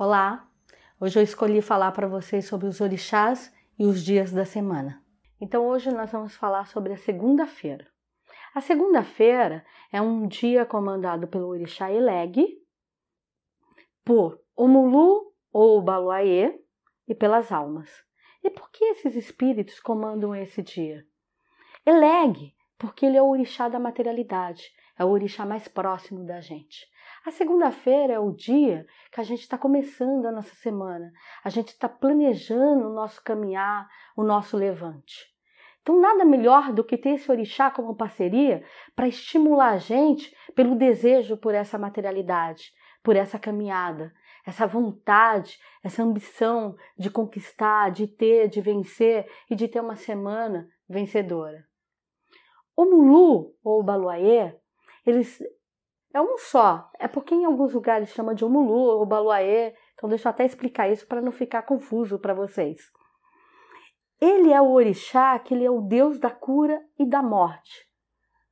Olá! Hoje eu escolhi falar para vocês sobre os orixás e os dias da semana. Então hoje nós vamos falar sobre a segunda-feira. A segunda-feira é um dia comandado pelo orixá Eleg, por Omulu ou Baluaê e pelas almas. E por que esses espíritos comandam esse dia? Eleg, porque ele é o orixá da materialidade, é o orixá mais próximo da gente. A segunda-feira é o dia que a gente está começando a nossa semana, a gente está planejando o nosso caminhar, o nosso levante. Então, nada melhor do que ter esse orixá como parceria para estimular a gente pelo desejo por essa materialidade, por essa caminhada, essa vontade, essa ambição de conquistar, de ter, de vencer e de ter uma semana vencedora. O Mulu ou o Baluaê, eles é um só. É porque em alguns lugares chama de Omulu ou Baluaê. Então deixa eu até explicar isso para não ficar confuso para vocês. Ele é o orixá, que ele é o deus da cura e da morte.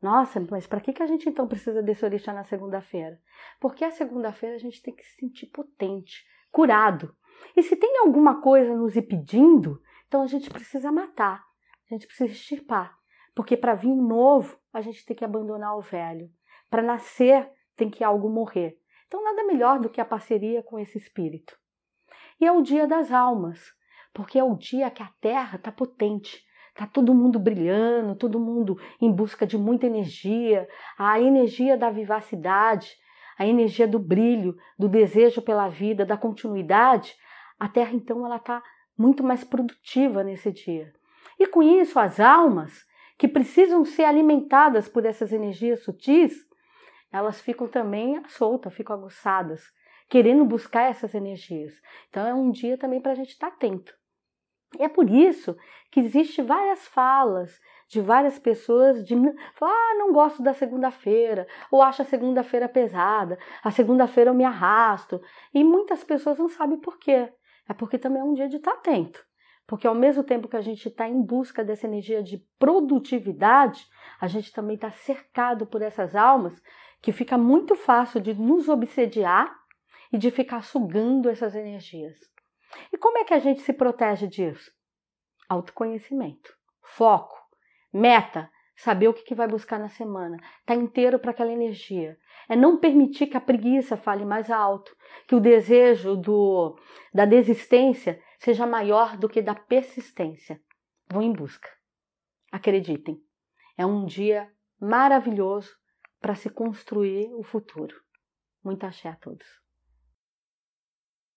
Nossa, mas para que, que a gente então precisa desse orixá na segunda-feira? Porque a segunda-feira a gente tem que se sentir potente, curado. E se tem alguma coisa nos impedindo, então a gente precisa matar, a gente precisa extirpar. Porque para vir um novo, a gente tem que abandonar o velho. Para nascer, tem que algo morrer. Então, nada melhor do que a parceria com esse espírito. E é o dia das almas, porque é o dia que a Terra está potente, está todo mundo brilhando, todo mundo em busca de muita energia, a energia da vivacidade, a energia do brilho, do desejo pela vida, da continuidade. A Terra, então, ela está muito mais produtiva nesse dia. E com isso, as almas que precisam ser alimentadas por essas energias sutis, elas ficam também soltas, ficam aguçadas, querendo buscar essas energias. Então é um dia também para a gente estar tá atento. E é por isso que existe várias falas de várias pessoas de ah, não gosto da segunda-feira, ou acho a segunda-feira pesada, a segunda-feira eu me arrasto. E muitas pessoas não sabem por quê. É porque também é um dia de estar tá atento. Porque ao mesmo tempo que a gente está em busca dessa energia de produtividade, a gente também está cercado por essas almas que fica muito fácil de nos obsediar e de ficar sugando essas energias. E como é que a gente se protege disso? Autoconhecimento, foco, meta, saber o que vai buscar na semana, tá inteiro para aquela energia. É não permitir que a preguiça fale mais alto, que o desejo do, da desistência seja maior do que da persistência. Vão em busca. Acreditem, é um dia maravilhoso para se construir o futuro. Muita axé a todos.